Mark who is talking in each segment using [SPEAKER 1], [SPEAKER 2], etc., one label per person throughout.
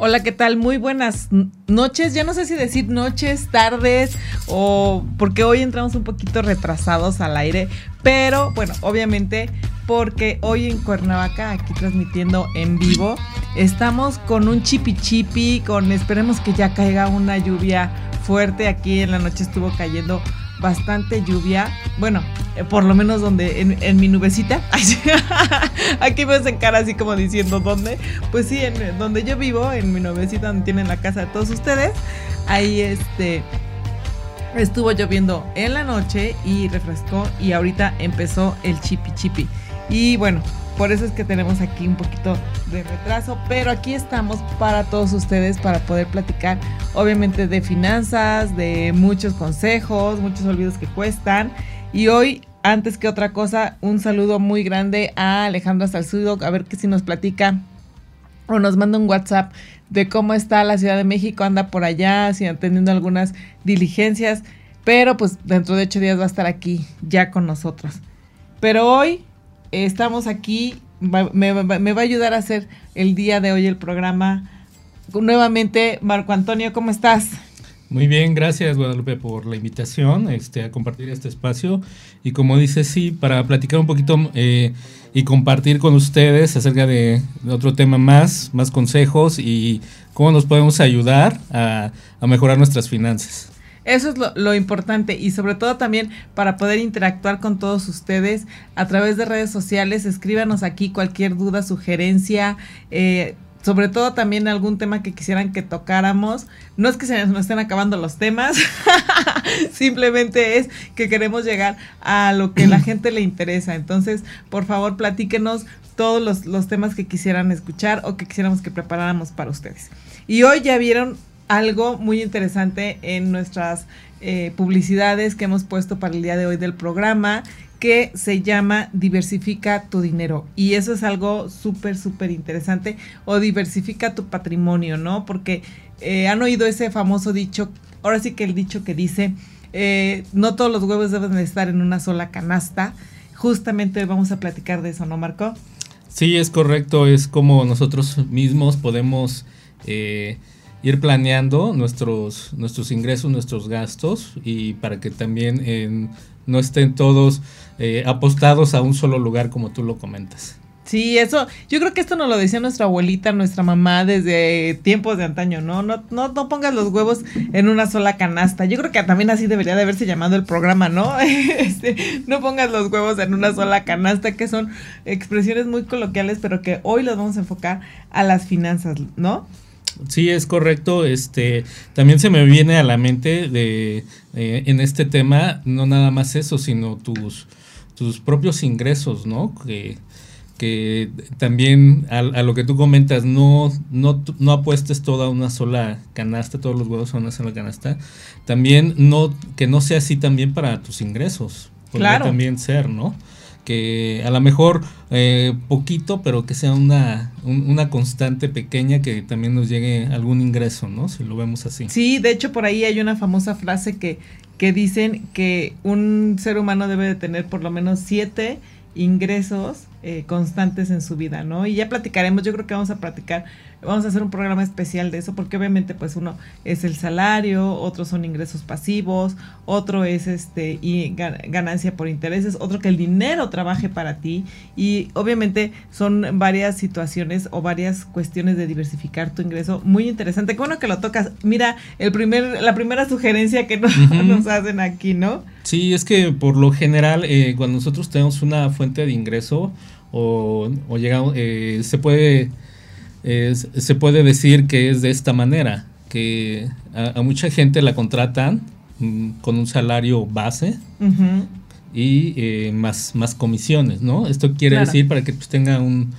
[SPEAKER 1] Hola, ¿qué tal? Muy buenas noches. Ya no sé si decir noches, tardes o porque hoy entramos un poquito retrasados al aire, pero bueno, obviamente porque hoy en Cuernavaca, aquí transmitiendo en vivo, estamos con un chipi chipi, con esperemos que ya caiga una lluvia fuerte. Aquí en la noche estuvo cayendo bastante lluvia. Bueno, eh, por lo menos donde en, mi nubecita. Aquí me hacen cara así como diciendo dónde. Pues sí, en donde yo vivo, en mi nubecita donde tienen la casa de todos ustedes. Ahí este estuvo lloviendo en la noche y refrescó y ahorita empezó el chipi chipi. Y bueno, por eso es que tenemos aquí un poquito de retraso, pero aquí estamos para todos ustedes para poder platicar, obviamente, de finanzas, de muchos consejos, muchos olvidos que cuestan. Y hoy, antes que otra cosa, un saludo muy grande a Alejandra Salzudo, a ver que si nos platica o nos manda un WhatsApp de cómo está la Ciudad de México, anda por allá, si atendiendo algunas diligencias, pero pues dentro de ocho días va a estar aquí ya con nosotros. Pero hoy estamos aquí, me, va a ayudar a hacer el día de hoy el programa. Nuevamente, Marco Antonio, ¿cómo estás?
[SPEAKER 2] Muy bien, gracias Guadalupe por la invitación este, a compartir este espacio. Y como dice, sí, para platicar un poquito eh, y compartir con ustedes acerca de, otro tema más, más consejos y cómo nos podemos ayudar a mejorar nuestras finanzas.
[SPEAKER 1] Eso es lo, importante y sobre todo también para poder interactuar con todos ustedes a través de redes sociales. Escríbanos aquí cualquier duda, sugerencia. Eh, sobre todo también algún tema que quisieran que tocáramos. No es que se nos estén acabando los temas, simplemente es que queremos llegar a lo que la gente le interesa. Entonces, por favor, platíquenos todos los, los temas que quisieran escuchar o que quisiéramos que preparáramos para ustedes. Y hoy ya vieron algo muy interesante en nuestras eh, publicidades que hemos puesto para el día de hoy del programa que se llama Diversifica tu dinero. Y eso es algo súper, súper interesante. O diversifica tu patrimonio, ¿no? Porque eh, han oído ese famoso dicho, ahora sí que el dicho que dice, eh, no todos los huevos deben de estar en una sola canasta. Justamente vamos a platicar de eso, ¿no, Marco?
[SPEAKER 2] Sí, es correcto. Es como nosotros mismos podemos ir planeando nuestros, nuestros ingresos, nuestros gastos y para que también no estén todos eh, apostados a un solo lugar como tú lo comentas.
[SPEAKER 1] Sí, eso, yo creo que esto nos lo decía nuestra abuelita, nuestra mamá desde tiempos de antaño, ¿no? No, no, no pongas los huevos en una sola canasta. Yo creo que también así debería de haberse llamado el programa, ¿no? Este, no pongas los huevos en una sola canasta, que son expresiones muy coloquiales, pero que hoy los vamos a enfocar a las finanzas, ¿no?
[SPEAKER 2] Sí, es correcto. Este, también se me viene a la mente de eh, en este tema no nada más eso, sino tus tus propios ingresos, ¿no? Que, que también a, lo que tú comentas, no, no, no apuestes toda una sola canasta, todos los huevos a una sola canasta. También no, que no sea así también para tus ingresos. Podría también ser, ¿no? Que a lo mejor eh, poquito, pero que sea una, una constante pequeña que también nos llegue algún ingreso, ¿no? Si lo vemos así.
[SPEAKER 1] Sí, de hecho por ahí hay una famosa frase que, que dicen que un ser humano debe de tener por lo menos siete ingresos eh, constantes en su vida, ¿no? Y ya platicaremos, yo creo que vamos a platicar Vamos a hacer un programa especial de eso porque obviamente pues uno es el salario, otros son ingresos pasivos, otro es este y ganancia por intereses, otro que el dinero trabaje para ti y obviamente son varias situaciones o varias cuestiones de diversificar tu ingreso. Muy interesante. Qué bueno que lo tocas. Mira, el primer la primera sugerencia que nos, hacen aquí, ¿no?
[SPEAKER 2] Sí, es que por lo general eh, cuando nosotros tenemos una fuente de ingreso o, o llegamos, eh, se puede se puede decir que es de esta manera, que a, mucha gente la contratan mm, con un salario base y eh, más, más comisiones, ¿no? Esto quiere decir para que pues, tenga un,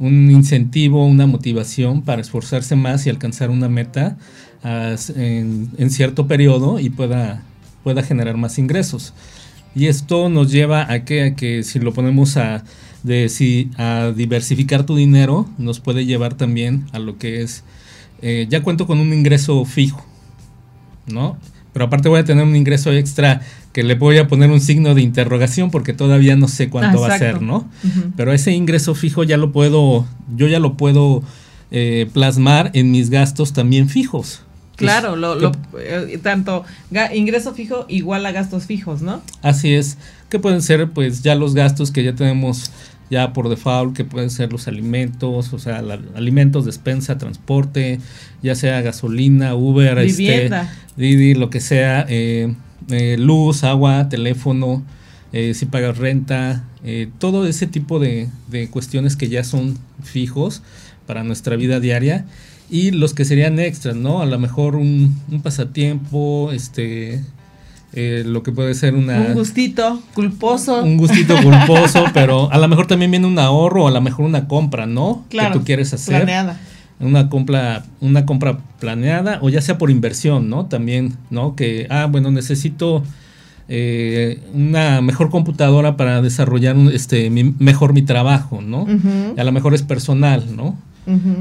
[SPEAKER 2] incentivo, una motivación para esforzarse más y alcanzar una meta en, cierto periodo y pueda pueda generar más ingresos. Y esto nos lleva a que, a que si lo ponemos a, de, si, a diversificar tu dinero, nos puede llevar también a lo que es, eh, ya cuento con un ingreso fijo, ¿no? Pero aparte voy a tener un ingreso extra que le voy a poner un signo de interrogación porque todavía no sé cuánto va a ser, ¿no? Pero ese ingreso fijo ya lo puedo, yo ya lo puedo eh, plasmar en mis gastos también fijos.
[SPEAKER 1] Claro, lo, lo eh, tanto ingreso fijo igual a gastos fijos, ¿no?
[SPEAKER 2] Así es, que pueden ser pues ya los gastos que ya tenemos ya por default, que pueden ser los alimentos, o sea, alimentos, despensa, transporte, ya sea gasolina, Uber,
[SPEAKER 1] este, Vivienda.
[SPEAKER 2] Didi, lo que sea, eh, eh, luz, agua, teléfono, si pagas renta, todo ese tipo de, de cuestiones que ya son fijos para nuestra vida diaria y los que serían extras, ¿no? A lo mejor un, pasatiempo, este, eh, lo que puede ser una...
[SPEAKER 1] Un gustito culposo.
[SPEAKER 2] Un gustito culposo, pero a lo mejor también viene un ahorro o a lo mejor una compra, ¿no?
[SPEAKER 1] Claro.
[SPEAKER 2] Que tú quieres hacer.
[SPEAKER 1] Planeada.
[SPEAKER 2] Una compra, una compra planeada o ya sea por inversión, ¿no? También, ¿no? Que, ah, bueno, necesito eh, una mejor computadora para desarrollar este, mejor mi trabajo, ¿no? A lo mejor es personal, ¿no?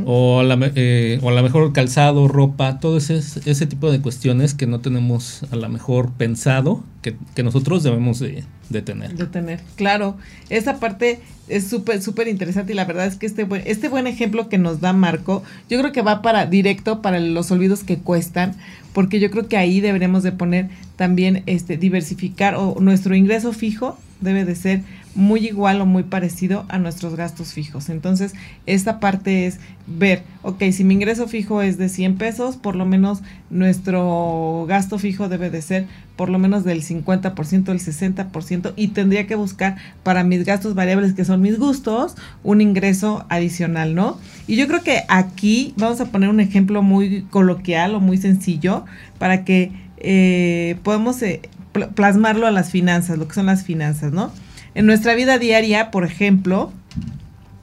[SPEAKER 2] o, a la, eh, o a lo mejor calzado, ropa, todo ese, ese tipo de cuestiones que no tenemos a lo mejor pensado que, nosotros debemos de, tener.
[SPEAKER 1] De tener, claro. Esa parte es súper, súper interesante y la verdad es que este buen, este buen ejemplo que nos da Marco, yo creo que va para directo para los olvidos que cuestan, porque yo creo que ahí deberemos de poner también este diversificar o nuestro ingreso fijo debe de ser muy igual o muy parecido a nuestros gastos fijos. Entonces, esta parte es ver, ok, si mi ingreso fijo es de 100 pesos, por lo menos nuestro gasto fijo debe de ser por lo menos del 50%, del 60% y tendría que buscar para mis gastos variables, que son mis gustos, un ingreso adicional, ¿no? Y yo creo que aquí vamos a poner un ejemplo muy coloquial o muy sencillo para que eh, podamos eh, plasmarlo a las finanzas, lo que son las finanzas, ¿no? En nuestra vida diaria, por ejemplo,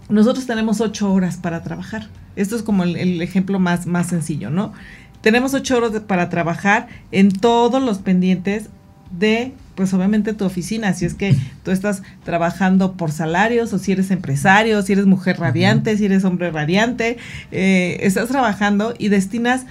[SPEAKER 1] nosotros tenemos ocho horas para trabajar. Esto es como el, ejemplo más, más sencillo, ¿no? Tenemos ocho horas para trabajar en todos los pendientes de, pues obviamente tu oficina, si es que tú estás trabajando por salarios o si eres empresario, si eres mujer radiante, si eres hombre radiante, eh, estás trabajando y destinas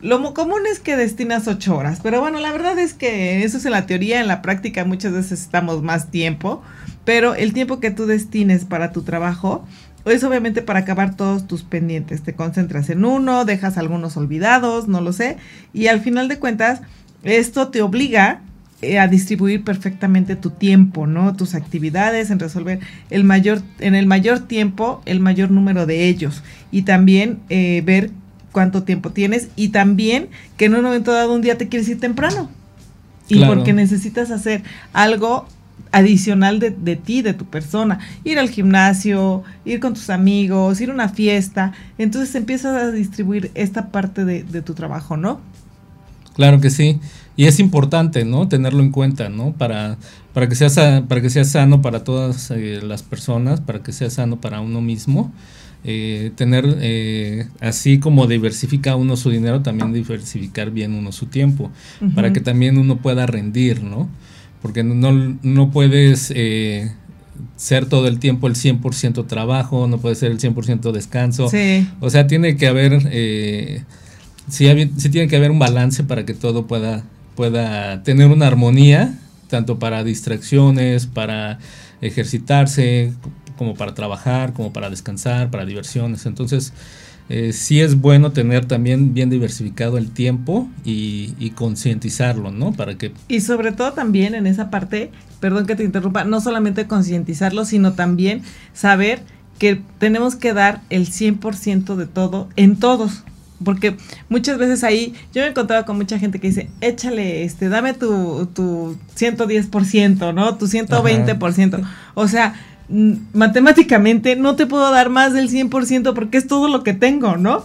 [SPEAKER 1] lo común es que destinas ocho horas, pero bueno, la verdad es que eso es en la teoría, en la práctica muchas veces estamos más tiempo, pero el tiempo que tú destines para tu trabajo es obviamente para acabar todos tus pendientes, te concentras en uno, dejas algunos olvidados, no lo sé, y al final de cuentas esto te obliga eh, a distribuir perfectamente tu tiempo, ¿no? Tus actividades, en resolver el mayor, en el mayor tiempo, el mayor número de ellos. Y también eh, ver cuánto tiempo tienes y también que en un momento dado un día te quieres ir temprano y porque necesitas hacer algo adicional de, de, ti, de tu persona, ir al gimnasio, ir con tus amigos, ir a una fiesta, entonces empiezas a distribuir esta parte de, de tu trabajo, ¿no?
[SPEAKER 2] Claro que sí, y es importante, ¿no? Tenerlo en cuenta, ¿no? Para, para, que, sea, para que sea sano para todas eh, las personas, para que sea sano para uno mismo eh, tener, eh, así como diversifica uno su dinero, también diversificar bien uno su tiempo, para que también uno pueda rendir, ¿no? Porque no, no puedes eh, ser todo el tiempo el 100% trabajo, no puede ser el 100% descanso. O sea, tiene que haber, sí, sí, tiene que haber un balance para que todo pueda, pueda tener una armonía, tanto para distracciones, para ejercitarse, como para trabajar, como para descansar, para diversiones. Entonces, eh, sí es bueno tener también bien diversificado el tiempo y, y concientizarlo, ¿no? Para que...
[SPEAKER 1] Y sobre todo también en esa parte, perdón que te interrumpa, no solamente concientizarlo, sino también saber que tenemos que dar el 100% de todo en todos. Porque muchas veces ahí yo me he encontrado con mucha gente que dice, échale, este, dame tu, tu 110%, ¿no? Tu 120%. O sea, matemáticamente no te puedo dar más del 100% porque es todo lo que tengo, ¿no?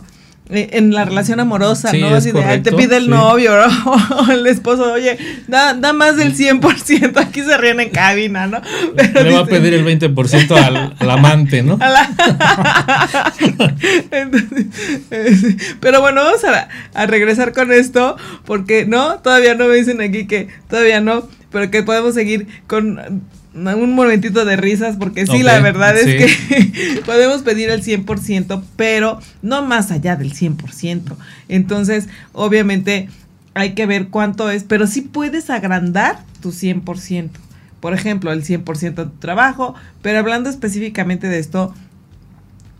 [SPEAKER 1] eh, en la relación amorosa,
[SPEAKER 2] Sí,
[SPEAKER 1] ¿no? Así de, te pide el
[SPEAKER 2] sí.
[SPEAKER 1] novio o el esposo, oye, da, da más del 100%, aquí se ríen en cabina, ¿no? Pero
[SPEAKER 2] Le va a pedir el 20% al, al amante, ¿no?
[SPEAKER 1] a la- Entonces, eh, pero bueno, vamos a, a regresar con esto, porque no, todavía no me dicen aquí que todavía no, pero que podemos seguir con un momentito de risas, porque sí, la verdad es que podemos pedir el 100%, pero no más allá del 100%. Entonces, obviamente, hay que ver cuánto es, pero sí puedes agrandar tu 100%. Por ejemplo, el 100% de tu trabajo, pero hablando específicamente de esto,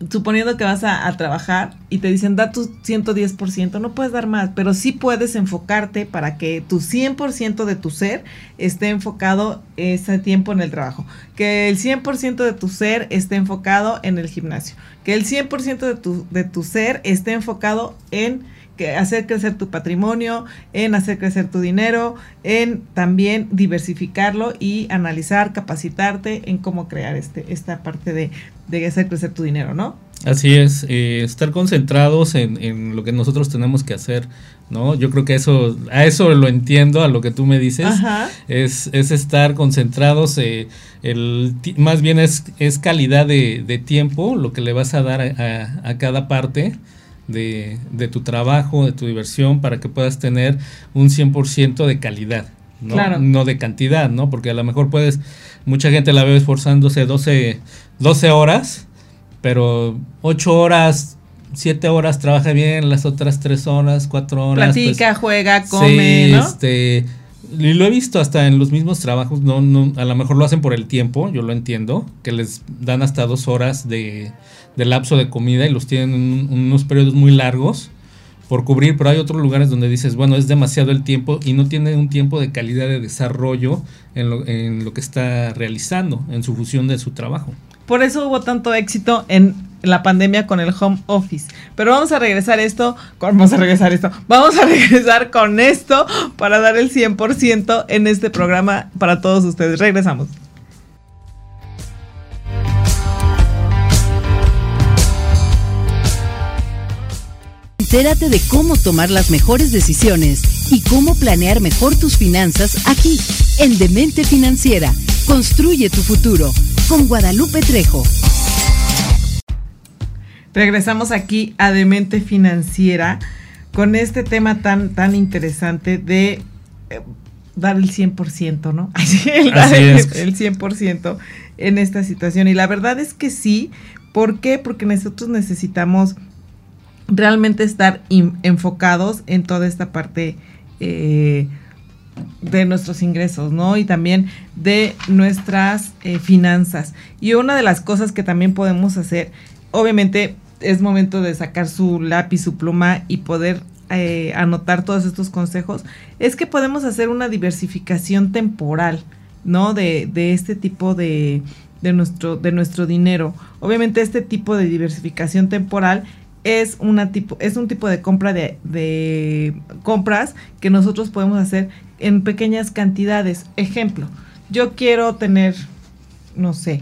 [SPEAKER 1] suponiendo que vas a, trabajar y te dicen da tu 110%, no puedes dar más, pero sí puedes enfocarte para que tu 100% de tu ser esté enfocado ese tiempo en el trabajo, que el 100% de tu ser esté enfocado en el gimnasio, que el 100% de tu, de tu ser esté enfocado en hacer crecer tu patrimonio, en hacer crecer tu dinero, en también diversificarlo y analizar, capacitarte en cómo crear este, esta parte de, de hacer crecer tu dinero, ¿no?
[SPEAKER 2] Así es, eh, estar concentrados en, en lo que nosotros tenemos que hacer, ¿no? Yo creo que eso, a eso lo entiendo, a lo que tú me dices,
[SPEAKER 1] Ajá.
[SPEAKER 2] es, es estar concentrados, eh, el, más bien es, es calidad de, de tiempo, lo que le vas a dar a, a- a cada parte de, de tu trabajo, de tu diversión, para que puedas tener un 100% de calidad, ¿no?
[SPEAKER 1] Claro.
[SPEAKER 2] No de cantidad, ¿no? Porque a lo mejor puedes, mucha gente la ve esforzándose 12, 12 horas, pero 8 horas, 7 horas trabaja bien, las otras 3 horas, 4 horas. pues,
[SPEAKER 1] Platica, juega, come,
[SPEAKER 2] sí,
[SPEAKER 1] ¿no?
[SPEAKER 2] este, y lo he visto hasta en los mismos trabajos, no, no, a lo mejor lo hacen por el tiempo, yo lo entiendo, que les dan hasta dos horas de, de lapso de comida y los tienen en un- unos periodos muy largos por cubrir, pero hay otros lugares donde dices, bueno, es demasiado el tiempo y no tiene un tiempo de calidad de desarrollo en lo, en lo que está realizando, en su función de su trabajo.
[SPEAKER 1] Por eso hubo tanto éxito en la pandemia con el home office. Pero vamos a regresar esto, vamos a regresar esto, vamos a regresar con esto para dar el 100% en este programa para todos ustedes. Regresamos.
[SPEAKER 3] Entérate de cómo tomar las mejores decisiones y cómo planear mejor tus finanzas aquí, en Demente Financiera. Construye tu futuro con Guadalupe Trejo.
[SPEAKER 1] Regresamos aquí a Demente Financiera con este tema tan, tan interesante de eh, dar el 100%, ¿no? El,
[SPEAKER 2] Así
[SPEAKER 1] el,
[SPEAKER 2] es.
[SPEAKER 1] el 100% en esta situación. Y la verdad es que sí. ¿Por qué? Porque nosotros necesitamos realmente estar enfocados en toda esta parte eh, de nuestros ingresos, ¿no? Y también de nuestras eh, finanzas. Y una de las cosas que también podemos hacer, obviamente es momento de sacar su lápiz, su pluma y poder eh, anotar todos estos consejos, es que podemos hacer una diversificación temporal, ¿no? De, de este tipo de, de, nuestro, de nuestro dinero. Obviamente este tipo de diversificación temporal es, una tipo, es un tipo de compra de, de compras que nosotros podemos hacer en pequeñas cantidades. Ejemplo, yo quiero tener, no sé,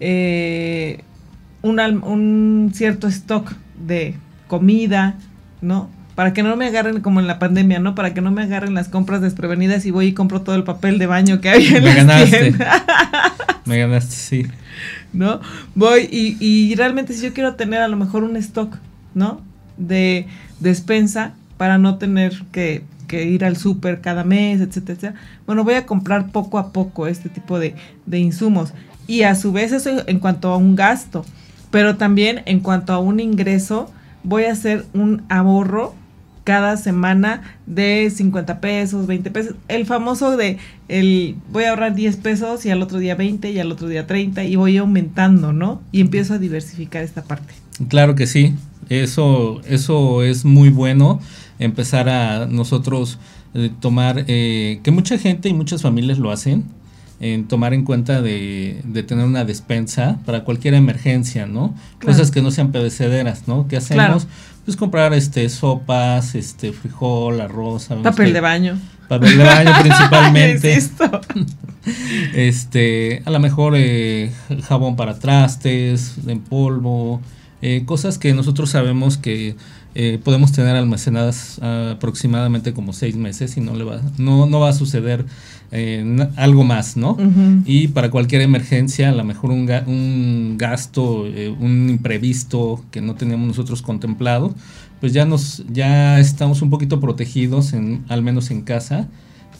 [SPEAKER 1] eh, un, un cierto stock de comida, ¿no? Para que no me agarren como en la pandemia, ¿no? Para que no me agarren las compras desprevenidas y voy y compro todo el papel de baño que había en
[SPEAKER 2] Me
[SPEAKER 1] las
[SPEAKER 2] ganaste.
[SPEAKER 1] tiendas.
[SPEAKER 2] Me ganaste, sí.
[SPEAKER 1] ¿No? Voy y, y realmente si yo quiero tener a lo mejor un stock, ¿no? De despensa para no tener que, que ir al súper cada mes, etcétera, etcétera. Bueno, voy a comprar poco a poco este tipo de, de insumos. Y a su vez eso en cuanto a un gasto, pero también en cuanto a un ingreso, voy a hacer un ahorro cada semana de 50 pesos, 20 pesos. El famoso de el voy a ahorrar 10 pesos y al otro día 20 y al otro día 30 y voy aumentando, ¿no? Y empiezo a diversificar esta parte.
[SPEAKER 2] Claro que sí, eso, eso es muy bueno, empezar a nosotros eh, tomar, eh, que mucha gente y muchas familias lo hacen, en tomar en cuenta de, de tener una despensa para cualquier emergencia, ¿no?
[SPEAKER 1] Claro.
[SPEAKER 2] Cosas que no sean perecederas, ¿no? ¿Qué hacemos?
[SPEAKER 1] Claro.
[SPEAKER 2] Pues comprar este sopas, este frijol, arroz,
[SPEAKER 1] Papel de baño.
[SPEAKER 2] Papel de baño principalmente. Este, a lo mejor eh, jabón para trastes, en polvo, eh, cosas que nosotros sabemos que eh, podemos tener almacenadas aproximadamente como seis meses y no le va, no, no va a suceder eh, algo más, ¿no? Y para cualquier emergencia, a lo mejor un, un gasto, eh, un imprevisto que no teníamos nosotros contemplado, pues ya nos, ya estamos un poquito protegidos, en, al menos en casa,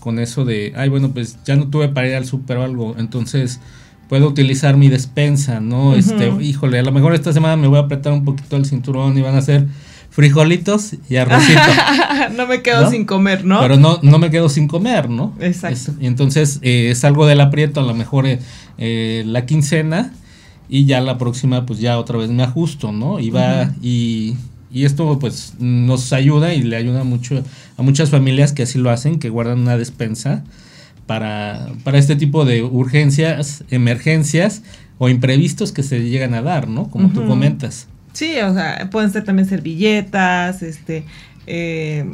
[SPEAKER 2] con eso de, ay, bueno, pues ya no tuve para ir al súper o algo, entonces puedo utilizar mi despensa, ¿no? Este, híjole, a lo mejor esta semana me voy a apretar un poquito el cinturón y van a ser frijolitos y arrocito.
[SPEAKER 1] no me quedo sin comer, ¿no?
[SPEAKER 2] Pero no, no me quedo sin comer, ¿no?
[SPEAKER 1] Exacto.
[SPEAKER 2] y entonces eh, salgo del aprieto, a lo mejor eh, eh, la quincena y ya la próxima pues ya otra vez me ajusto, ¿no? Y va y, y, esto pues nos ayuda y le ayuda mucho a muchas familias que así lo hacen, que guardan una despensa para, para este tipo de urgencias, emergencias o imprevistos que se llegan a dar, ¿no? Como tú comentas.
[SPEAKER 1] Sí, o sea, pueden ser también servilletas, este, eh,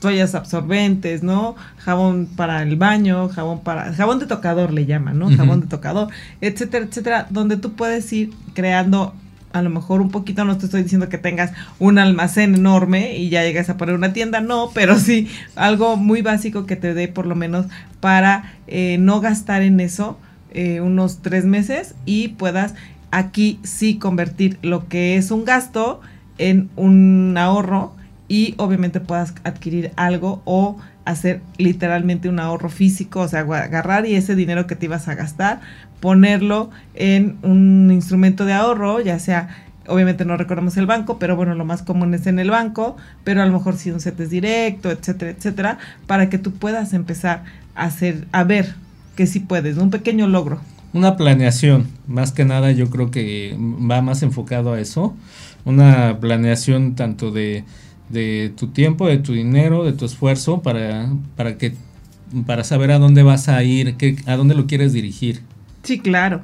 [SPEAKER 1] toallas absorbentes, ¿no? Jabón para el baño, jabón para, jabón de tocador le llaman, ¿no? Jabón de tocador, etcétera, etcétera, donde tú puedes ir creando a lo mejor un poquito, no te estoy diciendo que tengas un almacén enorme y ya llegas a poner una tienda, no, pero sí algo muy básico que te dé por lo menos para eh, no gastar en eso eh, unos tres meses y puedas aquí sí convertir lo que es un gasto en un ahorro y obviamente puedas adquirir algo o hacer literalmente un ahorro físico, o sea, agarrar y ese dinero que te ibas a gastar, ponerlo en un instrumento de ahorro, ya sea, obviamente no recordamos el banco, pero bueno, lo más común es en el banco, pero a lo mejor si un set es directo, etcétera, etcétera, para que tú puedas empezar a hacer, a ver que sí puedes, un pequeño logro
[SPEAKER 2] una planeación, más que nada yo creo que va más enfocado a eso, una planeación tanto de, de tu tiempo, de tu dinero, de tu esfuerzo para, para que para saber a dónde vas a ir, qué, a dónde lo quieres dirigir.
[SPEAKER 1] Sí, claro.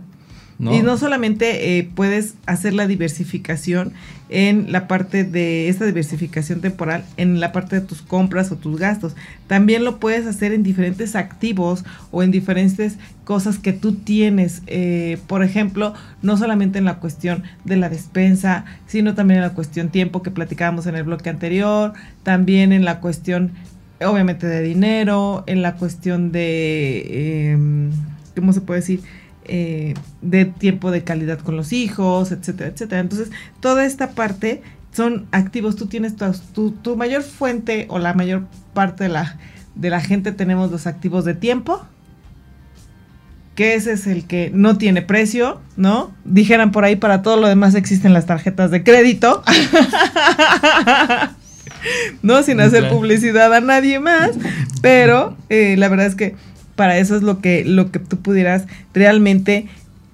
[SPEAKER 1] Y no solamente eh, puedes hacer la diversificación en la parte de esta diversificación temporal, en la parte de tus compras o tus gastos, también lo puedes hacer en diferentes activos o en diferentes cosas que tú tienes. Eh, por ejemplo, no solamente en la cuestión de la despensa, sino también en la cuestión tiempo que platicábamos en el bloque anterior, también en la cuestión, obviamente, de dinero, en la cuestión de, em, ¿cómo se puede decir? Eh, de tiempo de calidad con los hijos, etcétera, etcétera. Entonces, toda esta parte son activos. Tú tienes tu, tu, mayor fuente o la mayor parte de la, de la gente tenemos los activos de tiempo, que ese es el que no tiene precio, ¿no? Dijeran por ahí, para todo lo demás existen las tarjetas de crédito. no sin hacer publicidad a nadie más, pero eh, la verdad es que para eso es lo que, lo que tú pudieras realmente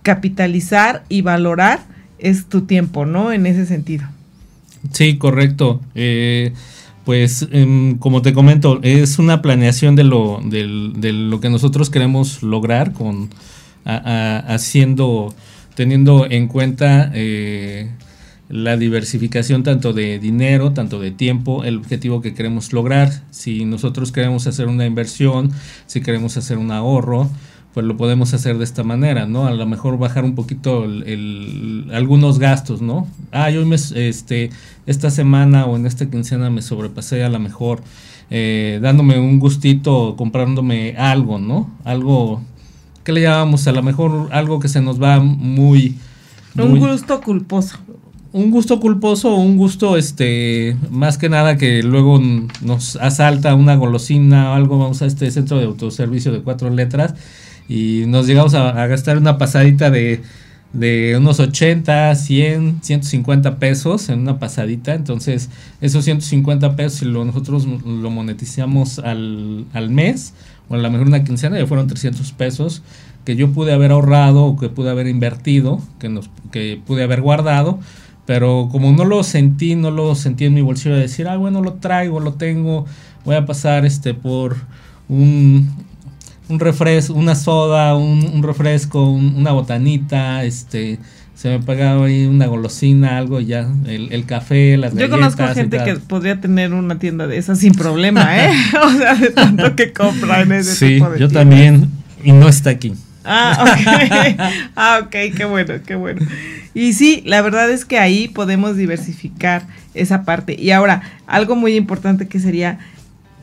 [SPEAKER 1] capitalizar y valorar es tu tiempo, ¿no? En ese sentido.
[SPEAKER 2] Sí, correcto. Eh, pues em, como te comento, es una planeación de lo, de, lo que nosotros queremos lograr con haciendo, teniendo en cuenta eh, la diversificación tanto de dinero, tanto de tiempo, el objetivo que queremos lograr. Si nosotros queremos hacer una inversión, si queremos hacer un ahorro, pues lo podemos hacer de esta manera, ¿no? A lo mejor bajar un poquito el, algunos gastos, ¿no? Ah, yo me, este, esta semana o en esta quincena me sobrepasé a lo mejor eh, dándome un gustito, comprándome algo, ¿no? Algo, ¿qué le llamamos? A lo mejor algo que se nos va muy...
[SPEAKER 1] un gusto culposo
[SPEAKER 2] un gusto culposo un gusto, este, más que nada que luego nos asalta una golosina o algo, vamos a este centro de autoservicio de cuatro letras y nos llegamos a, gastar una pasadita de, de, unos 80, 100, 150 pesos en una pasadita. Entonces, esos 150 pesos, si lo, nosotros lo monetizamos al, al mes, o a lo mejor una quincena, ya fueron 300 pesos que yo pude haber ahorrado o que pude haber invertido, que, nos, que pude haber guardado pero como no lo sentí, no lo sentí en mi bolsillo de decir, ah, bueno, lo traigo, lo tengo, voy a pasar este por un, un refresco, una soda, un, refresco, una botanita, este, se me pagaba ahí una golosina, algo ya, el, café, las
[SPEAKER 1] galletas. Yo conozco gente que podría tener una tienda de esas sin problema, ¿eh? o sea, de tanto que compran ese
[SPEAKER 2] sí, tipo de yo también, y no está aquí.
[SPEAKER 1] Ah, ok. ah, ok, qué bueno, qué bueno. Y sí, la verdad es que ahí podemos diversificar esa parte. Y ahora, algo muy importante que sería,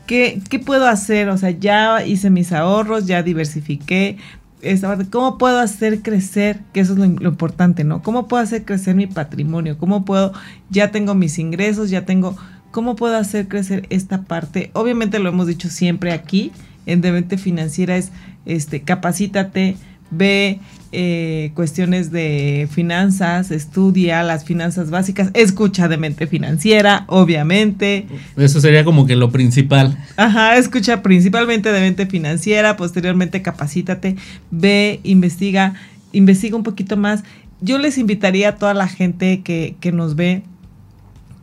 [SPEAKER 1] ¿qué, qué puedo hacer? O sea, ya hice mis ahorros, ya diversifiqué, esta parte, ¿cómo puedo hacer crecer? Que eso es lo, importante, ¿no? ¿Cómo puedo hacer crecer mi patrimonio? ¿Cómo puedo, ya tengo mis ingresos, ya tengo, ¿cómo puedo hacer crecer esta parte? Obviamente lo hemos dicho siempre aquí, en Demente Financiera es, este, capacítate, ve eh, cuestiones de finanzas, estudia las finanzas básicas, escucha de mente financiera, obviamente.
[SPEAKER 2] Eso sería como que lo principal.
[SPEAKER 1] Ajá, escucha principalmente de mente financiera, posteriormente capacítate, ve, investiga, investiga un poquito más. Yo les invitaría a toda la gente que, que nos ve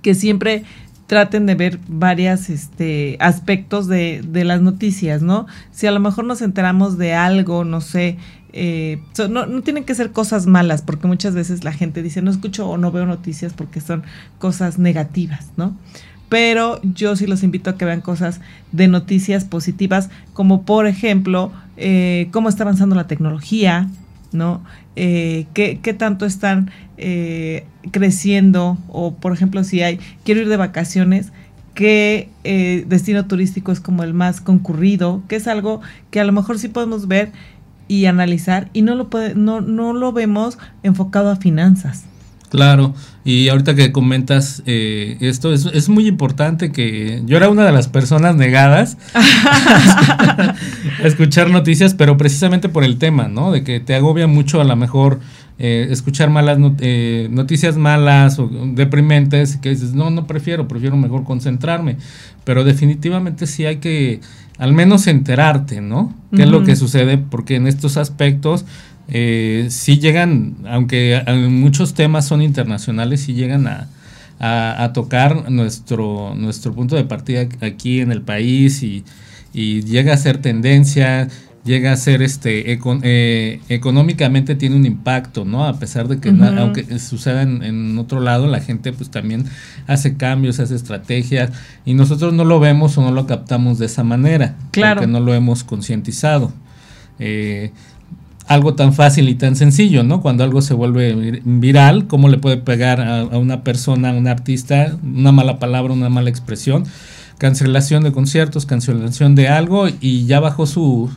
[SPEAKER 1] que siempre traten de ver varios este, aspectos de, de, las noticias, ¿no? Si a lo mejor nos enteramos de algo, no sé, eh, no, tienen que ser cosas malas, porque muchas veces la gente dice, no escucho o no veo noticias porque son cosas negativas, ¿no? Pero yo sí los invito a que vean cosas de noticias positivas, como por ejemplo, eh, cómo está avanzando la tecnología, ¿no? Eh, ¿qué, ¿qué, tanto están creciendo? O, por ejemplo, si hay, quiero ir de vacaciones, ¿qué destino turístico es como el más concurrido? Que es algo que a lo mejor sí podemos ver y analizar y no lo, puede, no, no lo vemos enfocado a finanzas.
[SPEAKER 2] Claro, y ahorita que comentas eh, esto, es, es, muy importante que yo era una de las personas negadas a escuchar noticias, pero precisamente por el tema, ¿no? De que te agobia mucho a lo mejor eh, escuchar malas not eh, noticias malas o deprimentes, que dices, no, no prefiero, prefiero mejor concentrarme, pero definitivamente sí hay que al menos enterarte, ¿no? ¿Qué uh -huh. es lo que sucede? Porque en estos aspectos eh, sí llegan, aunque muchos temas son internacionales, sí llegan a, a, a, tocar nuestro, nuestro punto de partida aquí en el país y, y llega a ser tendencia, llega a ser este econ, eh, económicamente tiene un impacto, ¿no? A pesar de que uh -huh. aunque suceda en, en, otro lado, la gente pues también hace cambios, hace estrategias y nosotros no lo vemos o no lo captamos de esa manera,
[SPEAKER 1] claro.
[SPEAKER 2] porque no lo hemos concientizado. Eh, algo tan fácil y tan sencillo, ¿no? Cuando algo se vuelve viral, ¿cómo le puede pegar a, a una persona, a un artista, una mala palabra, una mala expresión? Cancelación de conciertos, cancelación de algo y ya bajó su,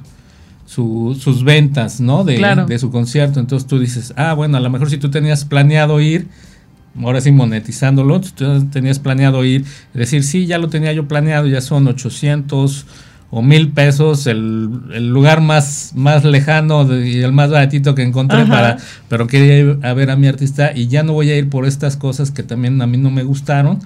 [SPEAKER 2] su, sus ventas, ¿no? De,
[SPEAKER 1] claro.
[SPEAKER 2] de, su concierto. Entonces tú dices, ah, bueno, a lo mejor si tú tenías planeado ir, ahora sí monetizándolo, tú tenías planeado ir, decir, sí, ya lo tenía yo planeado, ya son 800 o mil pesos, el, el lugar más, más lejano de, y el más baratito que encontré
[SPEAKER 1] Ajá.
[SPEAKER 2] para, pero quería ir a ver a mi artista y ya no voy a ir por estas cosas que también a mí no me gustaron.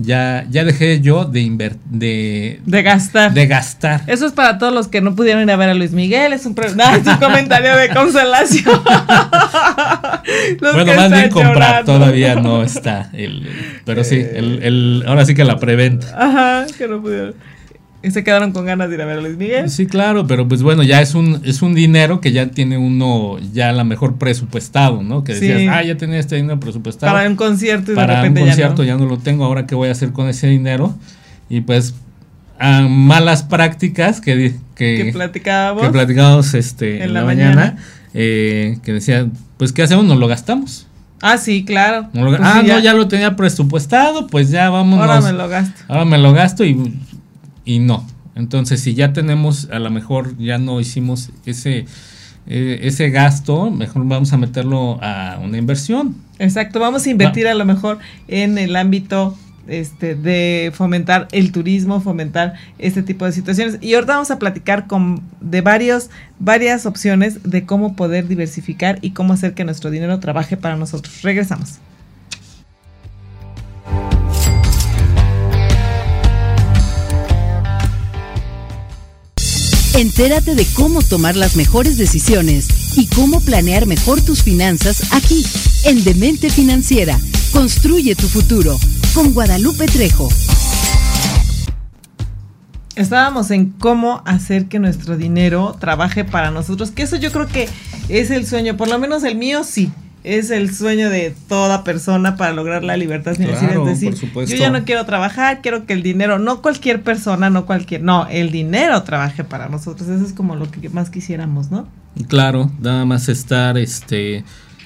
[SPEAKER 2] Ya, ya dejé yo de invertir, de,
[SPEAKER 1] de gastar.
[SPEAKER 2] De gastar.
[SPEAKER 1] Eso es para todos los que no pudieron ir a ver a Luis Miguel, es un, no, es un comentario de consolación.
[SPEAKER 2] bueno, más bien comprar, todavía no está. El, pero sí, el, el, ahora sí que la preventa.
[SPEAKER 1] Ajá, que no pudieron se quedaron con ganas de ir a ver a Luis Miguel.
[SPEAKER 2] Sí, claro, pero pues bueno, ya es un, es un dinero que ya tiene uno ya a la mejor presupuestado, ¿no? Que decías, sí. ah, ya tenía este dinero presupuestado.
[SPEAKER 1] Para un concierto y
[SPEAKER 2] para
[SPEAKER 1] de repente
[SPEAKER 2] un concierto
[SPEAKER 1] ya
[SPEAKER 2] no. ya no lo tengo, ahora qué voy a hacer con ese dinero. Y pues a malas prácticas que, que,
[SPEAKER 1] que platicábamos,
[SPEAKER 2] que platicábamos este,
[SPEAKER 1] en,
[SPEAKER 2] en
[SPEAKER 1] la,
[SPEAKER 2] la,
[SPEAKER 1] mañana,
[SPEAKER 2] mañana eh, que decían, pues ¿qué hacemos? Nos lo gastamos.
[SPEAKER 1] Ah, sí, claro.
[SPEAKER 2] Lo, pues ah, sí, no, ya. lo tenía presupuestado, pues ya vamos.
[SPEAKER 1] Ahora me lo gasto.
[SPEAKER 2] Ahora me lo gasto y, y no. Entonces, si ya tenemos, a lo mejor ya no hicimos ese, eh, ese gasto, mejor vamos a meterlo a una inversión.
[SPEAKER 1] Exacto, vamos a invertir Va. a lo mejor en el ámbito este, de fomentar el turismo, fomentar este tipo de situaciones. Y ahorita vamos a platicar con, de varios, varias opciones de cómo poder diversificar y cómo hacer que nuestro dinero trabaje para nosotros. Regresamos.
[SPEAKER 3] Entérate de cómo tomar las mejores decisiones y cómo planear mejor tus finanzas aquí, en Demente Financiera. Construye tu futuro con Guadalupe Trejo.
[SPEAKER 1] Estábamos en cómo hacer que nuestro dinero trabaje para nosotros, que eso yo creo que es el sueño, por lo menos el mío sí es el sueño de toda persona para lograr la libertad financiera.
[SPEAKER 2] Claro,
[SPEAKER 1] es decir, yo ya no quiero trabajar, quiero que el dinero, no cualquier persona, no cualquier, no, el dinero trabaje para nosotros. Eso es como lo que más quisiéramos, ¿no?
[SPEAKER 2] Claro, nada más estar, este,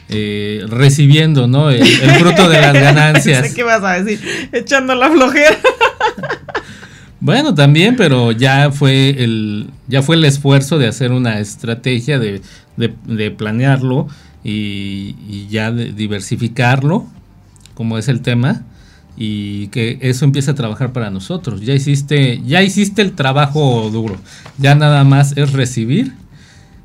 [SPEAKER 2] eh, recibiendo, ¿no? El, fruto de las ganancias.
[SPEAKER 1] ¿Qué vas a decir? Echando la flojera.
[SPEAKER 2] Bueno, también, pero ya fue el, ya fue el esfuerzo de hacer una estrategia de, de, planearlo y, ya de diversificarlo, como es el tema, y que eso empiece a trabajar para nosotros. Ya hiciste, ya hiciste el trabajo duro. Ya nada más es recibir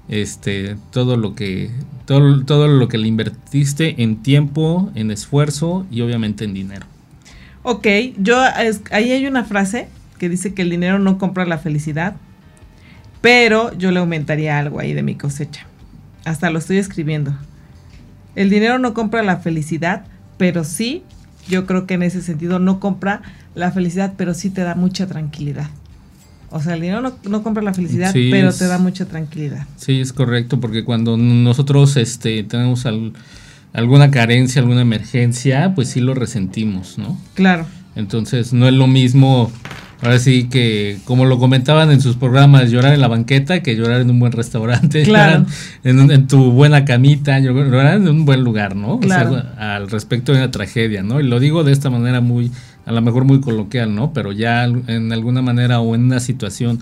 [SPEAKER 2] este todo lo que todo, todo lo que le invertiste en tiempo, en esfuerzo y obviamente en dinero.
[SPEAKER 1] Ok, yo ahí hay una frase que dice que el dinero no compra la felicidad, pero yo le aumentaría algo ahí de mi cosecha. Hasta lo estoy escribiendo. El dinero no compra la felicidad, pero sí, yo creo que en ese sentido no compra la felicidad, pero sí te da mucha tranquilidad. O sea, el dinero no, compra la felicidad, pero te da mucha tranquilidad.
[SPEAKER 2] Sí, es correcto, porque cuando nosotros este, tenemos alguna carencia, alguna emergencia, pues sí lo resentimos, ¿no?
[SPEAKER 1] Claro.
[SPEAKER 2] Entonces, no es lo mismo Ahora sí que, como lo comentaban en sus programas, llorar en la banqueta que llorar en un buen restaurante,
[SPEAKER 1] claro.
[SPEAKER 2] en, tu buena camita, llorar en un buen lugar, ¿no? Claro. al respecto de una tragedia, ¿no? Y lo digo de esta manera muy, a lo mejor muy coloquial, ¿no? Pero ya en alguna manera o en una situación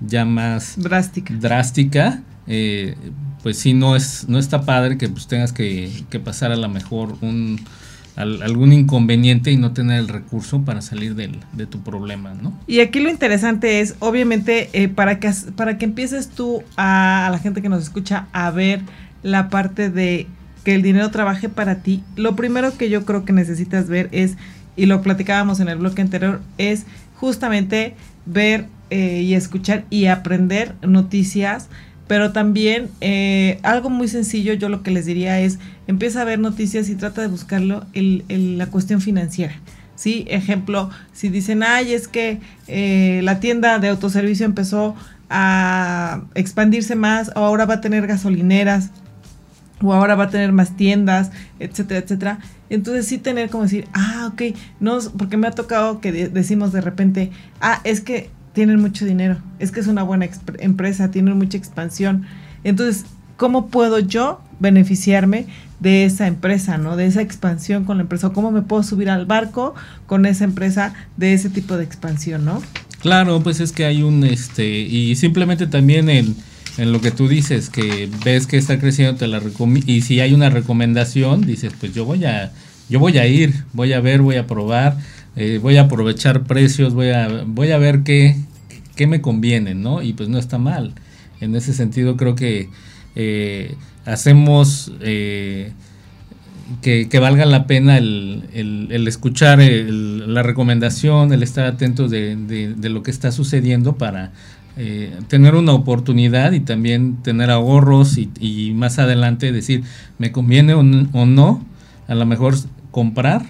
[SPEAKER 2] ya más
[SPEAKER 1] drástica,
[SPEAKER 2] drástica eh, pues sí, no, es, no está padre que pues tengas que, que pasar a lo mejor un algún inconveniente y no tener el recurso para salir del, de tu problema, ¿no?
[SPEAKER 1] Y aquí lo interesante es, obviamente, eh, para, que, para que empieces tú a, la gente que nos escucha a ver la parte de que el dinero trabaje para ti, lo primero que yo creo que necesitas ver es, y lo platicábamos en el bloque anterior, es justamente ver eh, y escuchar y aprender noticias pero también eh, algo muy sencillo, yo lo que les diría es, empieza a ver noticias y trata de buscarlo en, la cuestión financiera. ¿sí? Ejemplo, si dicen, ay, es que eh, la tienda de autoservicio empezó a expandirse más, o ahora va a tener gasolineras, o ahora va a tener más tiendas, etcétera, etcétera. Entonces sí tener como decir, ah, ok, no, porque me ha tocado que decimos de repente, ah, es que tienen mucho dinero, es que es una buena empresa, tienen mucha expansión. Entonces, ¿cómo puedo yo beneficiarme de esa empresa, ¿no? De esa expansión con la empresa. ¿Cómo me puedo subir al barco con esa empresa de ese tipo de expansión, ¿no?
[SPEAKER 2] Claro, pues es que hay un, este, y simplemente también en, en lo que tú dices, que ves que está creciendo, te la y si hay una recomendación, dices, pues yo voy a, yo voy a ir, voy a ver, voy a probar, eh, voy a aprovechar precios, voy a, voy a ver qué, qué me conviene, ¿no? Y pues no está mal. En ese sentido creo que eh, hacemos eh, que, valga la pena el, el, escuchar la recomendación, el estar atentos de, de, lo que está sucediendo para tener una oportunidad y también tener ahorros y, más adelante decir, me conviene o, no, a lo mejor comprar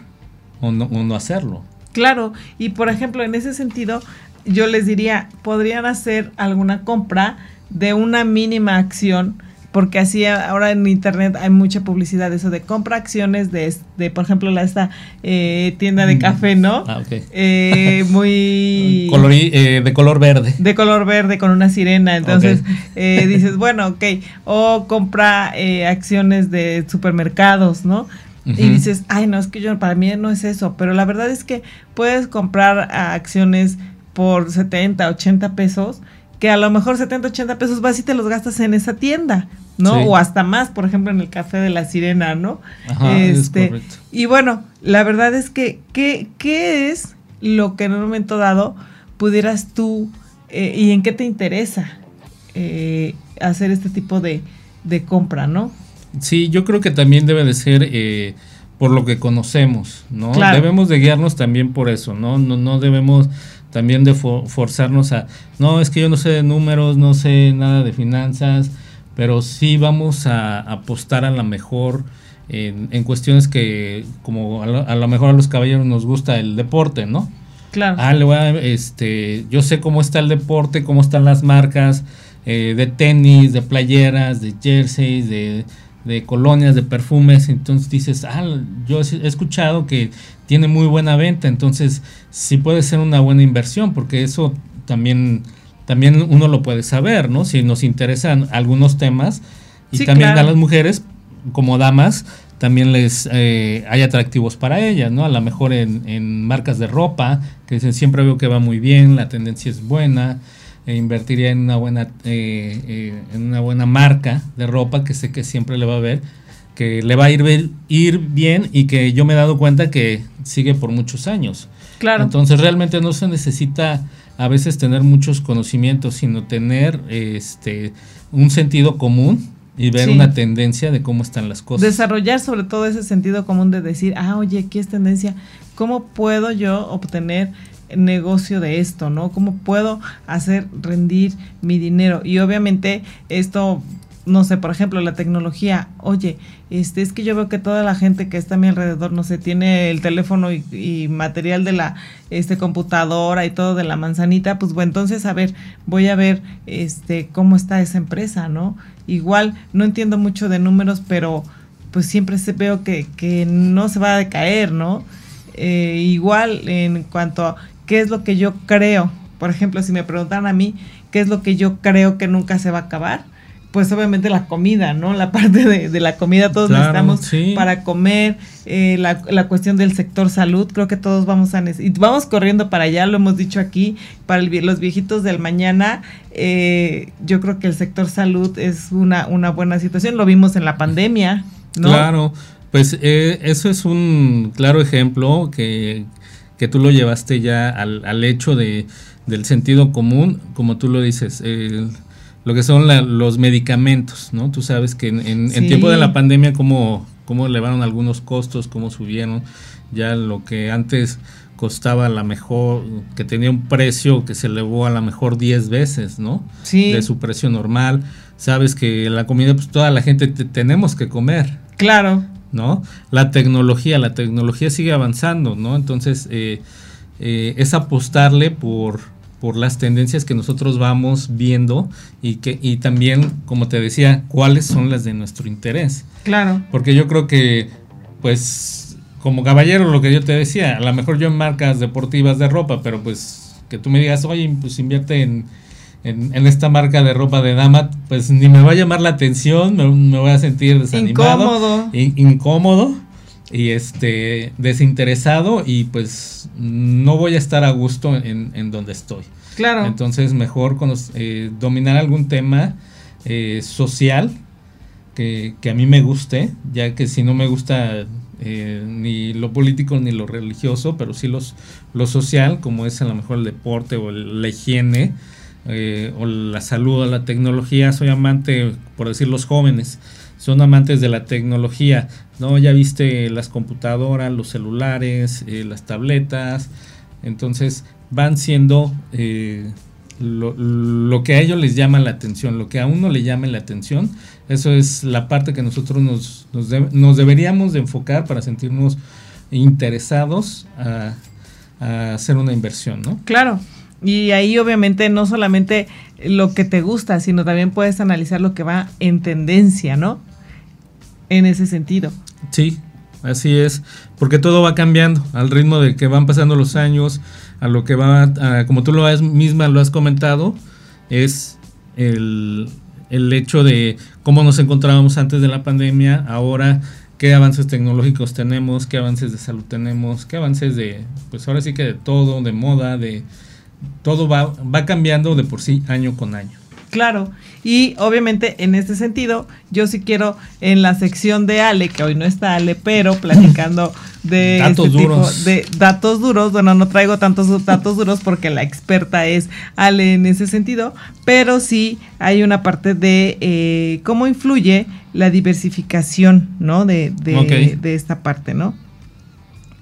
[SPEAKER 2] o no, o no hacerlo.
[SPEAKER 1] Claro, y por ejemplo, en ese sentido, yo les diría, podrían hacer alguna compra de una mínima acción, porque así ahora en internet hay mucha publicidad de eso de compra acciones de, de por ejemplo, la esta eh, tienda de mm. café, ¿no?
[SPEAKER 2] Ah, ok.
[SPEAKER 1] Eh, muy...
[SPEAKER 2] Eh, de color verde.
[SPEAKER 1] De color verde con una sirena, entonces dices, bueno, ok, o compra acciones de supermercados, ¿no? Y dices, ay, no, es que yo, para mí no es eso, pero la verdad es que puedes comprar acciones por 70, 80 pesos, que a lo mejor 70, 80 pesos vas y te los gastas en esa tienda, ¿no? O hasta más, por ejemplo, en el café de la sirena, ¿no?
[SPEAKER 2] Ajá, este, es
[SPEAKER 1] y bueno, la verdad es que, ¿qué, ¿qué es lo que en un momento dado pudieras tú eh, y en qué te interesa eh, hacer este tipo de, de compra, ¿no?
[SPEAKER 2] Sí, yo creo que también debe de ser eh, por lo que conocemos, ¿no? Debemos de guiarnos también por eso, ¿no? No, no debemos también de forzarnos a, no, es que yo no sé de números, no sé nada de finanzas, pero sí vamos a apostar a la mejor en, en cuestiones que, como a lo, mejor a los caballeros nos gusta el deporte, ¿no?
[SPEAKER 1] Claro.
[SPEAKER 2] Ah, le voy a, este, yo sé cómo está el deporte, cómo están las marcas eh, de tenis, de playeras, de jerseys, de de colonias, de perfumes, entonces dices, ah, yo he escuchado que tiene muy buena venta, entonces sí puede ser una buena inversión, porque eso también, también uno lo puede saber, ¿no? Si nos interesan algunos temas y también a las mujeres, como damas, también les eh, hay atractivos para ellas, ¿no? A lo mejor en, marcas de ropa, que dicen siempre veo que va muy bien, la tendencia es buena, e invertiría en una buena eh, en una buena marca de ropa que sé que siempre le va a ver que le va a ir, ir bien y que yo me he dado cuenta que sigue por muchos años.
[SPEAKER 1] Claro.
[SPEAKER 2] Entonces realmente no se necesita a veces tener muchos conocimientos, sino tener este un sentido común y ver una tendencia de cómo están las cosas.
[SPEAKER 1] Desarrollar sobre todo ese sentido común de decir, ah, oye, aquí es tendencia, ¿cómo puedo yo obtener negocio de esto, ¿no? ¿Cómo puedo hacer rendir mi dinero? Y obviamente esto no sé, por ejemplo, la tecnología, oye, este, es que yo veo que toda la gente que está a mi alrededor, no sé, tiene el teléfono y, material de la este, computadora y todo de la manzanita, pues bueno, entonces, a ver, voy a ver este, cómo está esa empresa, ¿no? Igual, no entiendo mucho de números, pero pues siempre se veo que, que no se va a decaer, ¿no? Eh, igual, en cuanto a qué es lo que yo creo, por ejemplo, si me preguntan a mí, ¿qué es lo que yo creo que nunca se va a acabar? pues obviamente la comida, ¿no? La parte de, la comida, todos necesitamos para comer, eh, la, la, cuestión del sector salud, creo que todos vamos a necesitar, y vamos corriendo para allá, lo hemos dicho aquí, para los viejitos del mañana, eh, yo creo que el sector salud es una, una buena situación, lo vimos en la pandemia, ¿no?
[SPEAKER 2] Claro, pues eh, eso es un claro ejemplo que, que tú lo llevaste ya al, al hecho de, del sentido común, como tú lo dices, el lo que son los medicamentos, ¿no? Tú sabes que en, tiempo de la pandemia cómo, cómo elevaron algunos costos, cómo subieron, ya lo que antes costaba a la mejor, que tenía un precio que se elevó a la mejor 10 veces, ¿no?
[SPEAKER 1] Sí.
[SPEAKER 2] De su precio normal. Sabes que la comida, pues toda la gente tenemos que comer.
[SPEAKER 1] Claro.
[SPEAKER 2] ¿No? La tecnología, la tecnología sigue avanzando, ¿no? Entonces, eh, eh, es apostarle por por las tendencias que nosotros vamos viendo y que y también, como te decía, cuáles son las de nuestro interés.
[SPEAKER 1] Claro.
[SPEAKER 2] Porque yo creo que, pues, como caballero, lo que yo te decía, a lo mejor yo en marcas deportivas de ropa, pero pues que tú me digas, oye, pues invierte en, en, esta marca de ropa de dama, pues ni me va a llamar la atención, me, voy a sentir desanimado.
[SPEAKER 1] Incómodo.
[SPEAKER 2] incómodo y este desinteresado y pues no voy a estar a gusto en, donde estoy.
[SPEAKER 1] Claro.
[SPEAKER 2] Entonces mejor eh, dominar algún tema eh, social que, a mí me guste, ya que si no me gusta eh, ni lo político ni lo religioso, pero sí los, lo social, como es a lo mejor el deporte o la higiene o la salud o la tecnología, soy amante, por decir los jóvenes son amantes de la tecnología, ¿no? Ya viste las computadoras, los celulares, eh, las tabletas, entonces van siendo eh, lo, que a ellos les llama la atención, lo que a uno le llama la atención, eso es la parte que nosotros nos, nos, deberíamos de enfocar para sentirnos interesados a, a hacer una inversión, ¿no?
[SPEAKER 1] Claro. Y ahí obviamente no solamente lo que te gusta, sino también puedes analizar lo que va en tendencia, ¿no? en ese sentido.
[SPEAKER 2] Sí, así es, porque todo va cambiando al ritmo de que van pasando los años, a lo que va, como tú lo has misma lo has comentado, es el, el hecho de cómo nos encontrábamos antes de la pandemia, ahora qué avances tecnológicos tenemos, qué avances de salud tenemos, qué avances de, pues ahora sí que de todo, de moda, de todo va, va cambiando de por sí año con año.
[SPEAKER 1] Claro, y obviamente en este sentido, yo sí quiero en la sección de Ale, que hoy no está Ale, pero platicando de
[SPEAKER 2] datos este duros.
[SPEAKER 1] de datos duros, bueno, no traigo tantos datos duros porque la experta es Ale en ese sentido, pero sí hay una parte de eh, cómo influye la diversificación, ¿no? De, de, de esta parte, ¿no?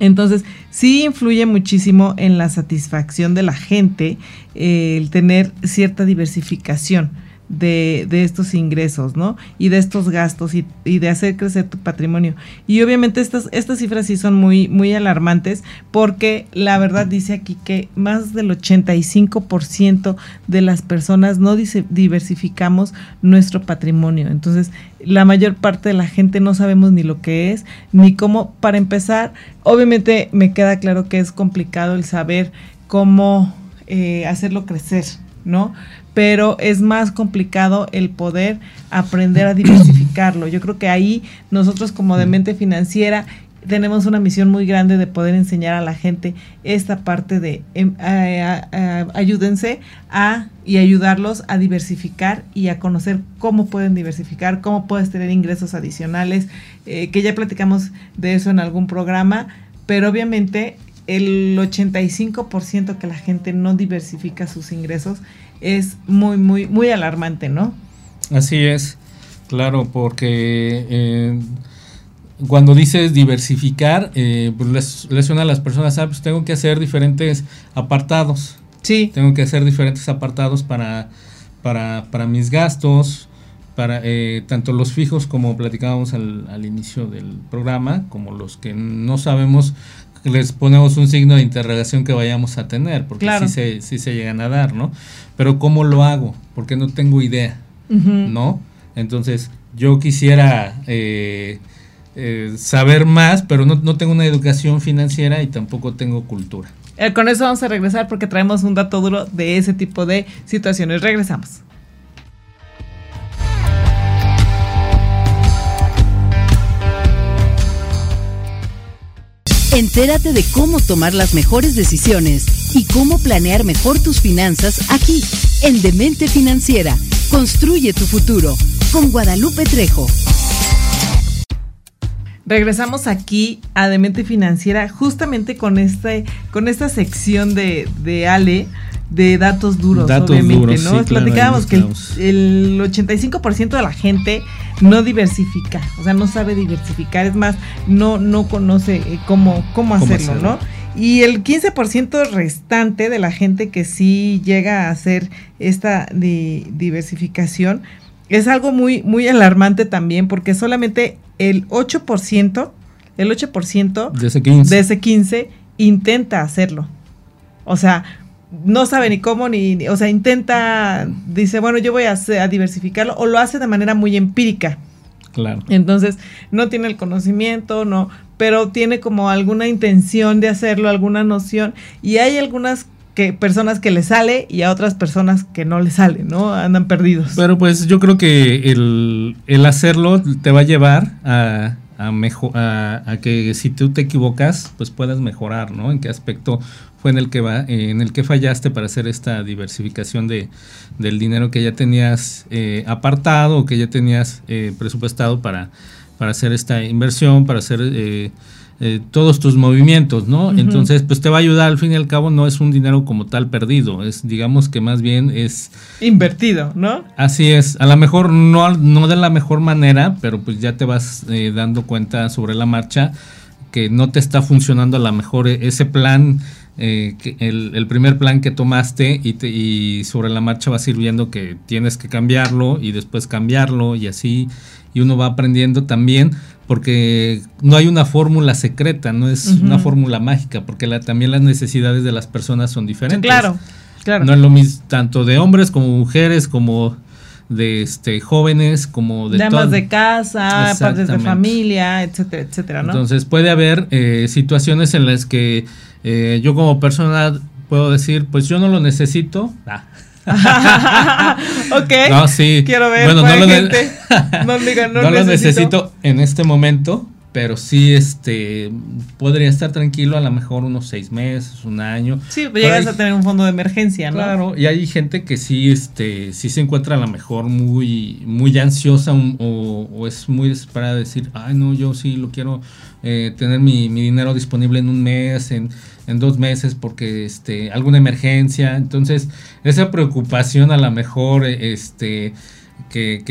[SPEAKER 1] Entonces, sí influye muchísimo en la satisfacción de la gente eh, el tener cierta diversificación de, estos ingresos, ¿no? Y de estos gastos y, y, de hacer crecer tu patrimonio. Y obviamente estas, estas cifras sí son muy, muy alarmantes porque la verdad dice aquí que más del 85% de las personas no diversificamos nuestro patrimonio. Entonces, la mayor parte de la gente no sabemos ni lo que es, ni cómo, para empezar, obviamente me queda claro que es complicado el saber cómo eh, hacerlo crecer, ¿no? Pero es más complicado el poder aprender a diversificarlo. Yo creo que ahí nosotros como de mente financiera tenemos una misión muy grande de poder enseñar a la gente esta parte de em, ayúdense a y ayudarlos a diversificar y a conocer cómo pueden diversificar, cómo puedes tener ingresos adicionales, eh, que ya platicamos de eso en algún programa, pero obviamente el 85% que la gente no diversifica sus ingresos es muy, muy, muy alarmante, ¿no?
[SPEAKER 2] Así es, claro, porque... Eh, cuando dices diversificar, eh, pues les, les, suena a las personas, ah, pues tengo que hacer diferentes apartados.
[SPEAKER 1] Sí.
[SPEAKER 2] Tengo que hacer diferentes apartados para, para, para mis gastos, para eh, tanto los fijos como platicábamos al, al, inicio del programa, como los que no sabemos, les ponemos un signo de interrogación que vayamos a tener, porque sí, se, sí se llegan a dar, ¿no? Pero ¿cómo lo hago? Porque no tengo idea, ¿no? Entonces, yo quisiera... Eh, eh, saber más, pero no, no, tengo una educación financiera y tampoco tengo cultura.
[SPEAKER 1] Eh, con eso vamos a regresar porque traemos un dato duro de ese tipo de situaciones. Regresamos.
[SPEAKER 3] Entérate de cómo tomar las mejores decisiones y cómo planear mejor tus finanzas aquí, en Demente Financiera. Construye tu futuro con Guadalupe Trejo.
[SPEAKER 1] Regresamos aquí a Demente Financiera justamente con este, con esta sección de, de Ale de datos duros, obviamente, ¿no? Platicábamos que el, 85% de la gente no diversifica, o sea, no sabe diversificar, es más, no, no conoce eh, cómo, cómo, hacerlo, ¿no? Y el 15% restante de la gente que sí llega a hacer esta diversificación es algo muy, muy alarmante también, porque solamente el 8%, el 8%
[SPEAKER 2] de ese 15,
[SPEAKER 1] de ese 15 intenta hacerlo. O sea, no sabe ni cómo, ni, o sea, intenta, dice, bueno, yo voy a, a, diversificarlo, o lo hace de manera muy empírica.
[SPEAKER 2] Claro.
[SPEAKER 1] Entonces, no tiene el conocimiento, no, pero tiene como alguna intención de hacerlo, alguna noción, y hay algunas que personas que le sale y a otras personas que no le sale, ¿no? Andan perdidos.
[SPEAKER 2] Pero pues yo creo que el, el hacerlo te va a llevar a, a, que si tú te equivocas, pues puedas mejorar, ¿no? En qué aspecto fue en el que va, en el que fallaste para hacer esta diversificación de, del dinero que ya tenías eh, apartado o que ya tenías eh, presupuestado para, para hacer esta inversión, para hacer eh, todos tus movimientos, ¿no? Entonces, pues te va a ayudar, al fin y al cabo no es un dinero como tal perdido, es digamos que más bien es...
[SPEAKER 1] Invertido, ¿no?
[SPEAKER 2] Así es, a lo mejor no, no de la mejor manera, pero pues ya te vas eh, dando cuenta sobre la marcha que no te está funcionando a lo mejor e, ese plan. Eh, el, el, primer plan que tomaste y, te, y sobre la marcha vas a ir viendo que tienes que cambiarlo y después cambiarlo y así y uno va aprendiendo también porque no hay una fórmula secreta, no es una fórmula mágica, porque la, también las necesidades de las personas son diferentes.
[SPEAKER 1] Claro, claro.
[SPEAKER 2] No es lo mismo tanto de hombres como mujeres, como de este jóvenes, como de,
[SPEAKER 1] de amas de casa, padres de familia, etcétera, etcétera, ¿no?
[SPEAKER 2] Entonces puede haber eh, situaciones en las que eh, yo como persona puedo decir, pues yo no lo necesito. Ah.
[SPEAKER 1] ok.
[SPEAKER 2] No, sí.
[SPEAKER 1] Quiero ver.
[SPEAKER 2] Bueno, no lo,
[SPEAKER 1] no,
[SPEAKER 2] no lo necesito en este momento, pero sí este podría estar tranquilo a lo mejor unos seis meses, un año.
[SPEAKER 1] Sí, pues llegas a tener un fondo de emergencia, ¿no?
[SPEAKER 2] Claro, y hay gente que sí, este, sí se encuentra a lo mejor muy, muy ansiosa o, es muy desesperada de decir, ay no, yo sí lo quiero eh, tener mi, mi, dinero disponible en un mes, en, en dos meses, porque este, alguna emergencia. Entonces, esa preocupación a lo mejor, este que,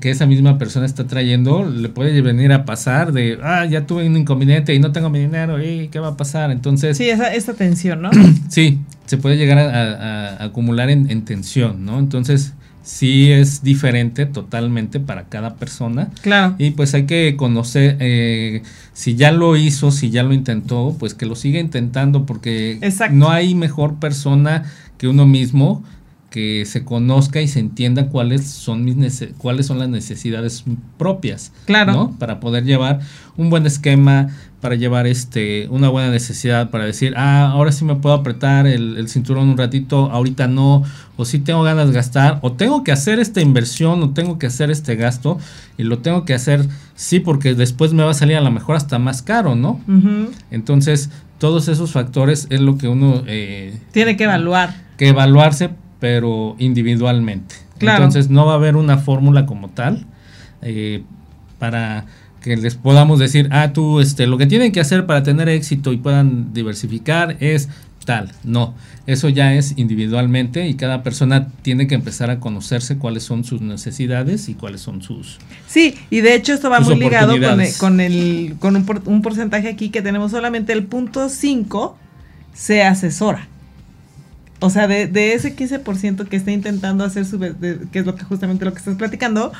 [SPEAKER 2] que, esa misma persona está trayendo le puede venir a pasar de, ah, ya tuve un inconveniente y no tengo mi dinero, ¿y qué va a pasar? Entonces...
[SPEAKER 1] Sí, esa, esta tensión, ¿no?
[SPEAKER 2] sí, se puede llegar a, acumular en, tensión, ¿no? Entonces, sí es diferente totalmente para cada persona.
[SPEAKER 1] Claro.
[SPEAKER 2] Y pues hay que conocer, eh, si ya lo hizo, si ya lo intentó, pues que lo siga intentando porque no hay mejor persona que uno mismo que se conozca y se entienda cuáles son mis cuáles son las necesidades propias,
[SPEAKER 1] claro.
[SPEAKER 2] ¿no? Para poder llevar un buen esquema, para llevar este una buena necesidad para decir, ah, ahora sí me puedo apretar el, cinturón un ratito, ahorita no, o sí tengo ganas de gastar, o tengo que hacer esta inversión, o tengo que hacer este gasto, y lo tengo que hacer, sí, porque después me va a salir a lo mejor hasta más caro, ¿no? Entonces, todos esos factores es lo que uno...
[SPEAKER 1] Eh, Tiene que evaluar.
[SPEAKER 2] Que evaluarse, pero individualmente. Entonces, no va a haber una fórmula como tal eh, para que les podamos decir, ah, tú, este, lo que tienen que hacer para tener éxito y puedan diversificar es tal. No, eso ya es individualmente y cada persona tiene que empezar a conocerse cuáles son sus necesidades y cuáles son sus.
[SPEAKER 1] Sí, y de hecho esto va muy ligado con, el, con, un, porcentaje aquí que tenemos solamente el punto 5 se asesora. O sea, de, de ese 15% que está intentando hacer su, que es lo que justamente lo que estás platicando,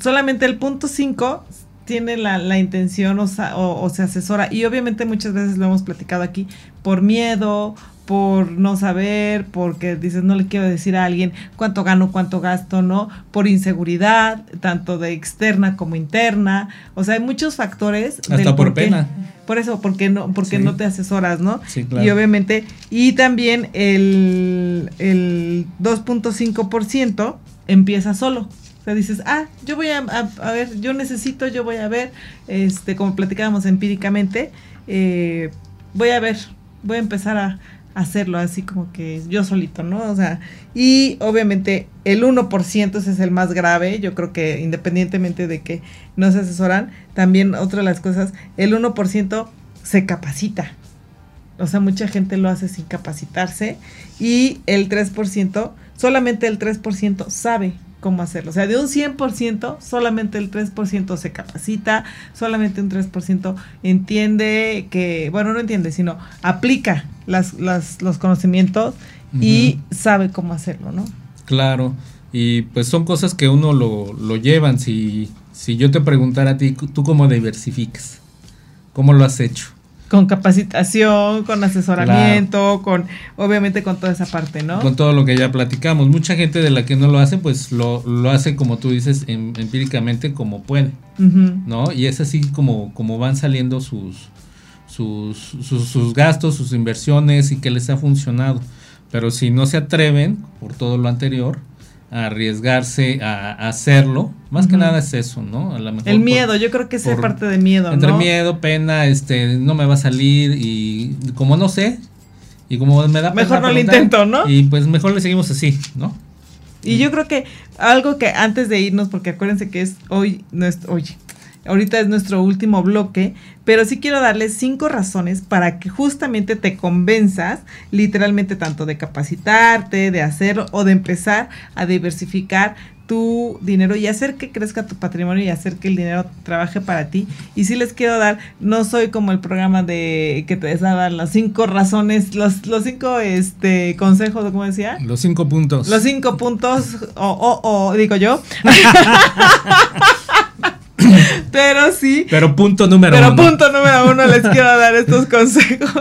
[SPEAKER 1] solamente el punto 5 tiene la, la intención o, o, se asesora. Y obviamente muchas veces lo hemos platicado aquí por miedo, por no saber, porque dices, no le quiero decir a alguien cuánto gano, cuánto gasto, ¿no? Por inseguridad, tanto de externa como interna. O sea, hay muchos factores.
[SPEAKER 2] Hasta por, pena.
[SPEAKER 1] Por eso, porque no, porque no te asesoras, ¿no? Sí, claro. Y obviamente, y también el, el 2.5% empieza solo. O sea, dices, ah, yo voy a, a, ver, yo necesito, yo voy a ver, este, como platicábamos empíricamente, eh, voy a ver, voy a empezar a, hacerlo así como que yo solito, ¿no? O sea, y obviamente el 1% ese es el más grave, yo creo que independientemente de que no se asesoran, también otra de las cosas, el 1% se capacita. O sea, mucha gente lo hace sin capacitarse y el 3%, solamente el 3% sabe cómo hacerlo. O sea, de un 100%, solamente el 3% se capacita, solamente un 3% entiende que, bueno, no entiende, sino aplica las, las, los conocimientos y sabe cómo hacerlo, ¿no?
[SPEAKER 2] Claro, y pues son cosas que uno lo, lo llevan. Si, si yo te preguntara a ti, ¿tú cómo diversificas? ¿Cómo lo has hecho?
[SPEAKER 1] Con capacitación, con asesoramiento, con obviamente con toda esa parte, ¿no?
[SPEAKER 2] Con todo lo que ya platicamos. Mucha gente de la que no lo hace, pues lo, lo hace como tú dices, em, empíricamente como puede, ¿no? Y es así como, como van saliendo sus sus, sus, sus gastos, sus inversiones y que les ha funcionado. Pero si no se atreven, por todo lo anterior, arriesgarse a, hacerlo. Más que nada es eso, ¿no?
[SPEAKER 1] el miedo, yo creo que es parte de miedo,
[SPEAKER 2] Entre miedo, pena, este, no me va a salir y como no sé, y como me da
[SPEAKER 1] Mejor no lo intento, ¿no?
[SPEAKER 2] Y pues mejor le seguimos así, ¿no?
[SPEAKER 1] Y yo creo que algo que antes de irnos, porque acuérdense que es hoy, no es, hoy, ahorita es nuestro último bloque, pero sí quiero darles cinco razones para que justamente te convenzas, literalmente tanto de capacitarte, de hacer o de empezar a diversificar tu dinero y hacer que crezca tu patrimonio y hacer que el dinero trabaje para ti. Y sí les quiero dar, no soy como el programa de que te dar las cinco razones, los, los cinco este consejos, ¿cómo decía?
[SPEAKER 2] Los cinco puntos.
[SPEAKER 1] Los cinco puntos, o, o, o digo yo. Pero sí.
[SPEAKER 2] Pero punto número
[SPEAKER 1] uno.
[SPEAKER 2] Pero
[SPEAKER 1] punto número uno, les quiero dar estos consejos.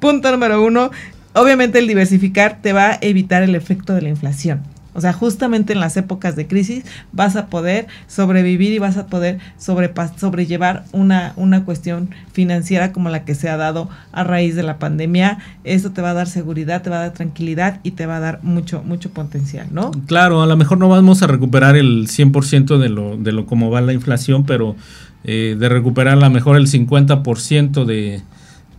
[SPEAKER 1] punto número uno, obviamente el diversificar te va a evitar el efecto de la inflación. O sea, justamente en las épocas de crisis vas a poder sobrevivir y vas a poder sobrellevar una, una cuestión financiera como la que se ha dado a raíz de la pandemia. Eso te va a dar seguridad, te va a dar tranquilidad y te va a dar mucho, mucho potencial, ¿no?
[SPEAKER 2] Claro, a lo mejor no vamos a recuperar el 100% de lo, de lo como va la inflación, pero eh, de recuperar a lo mejor el 50% de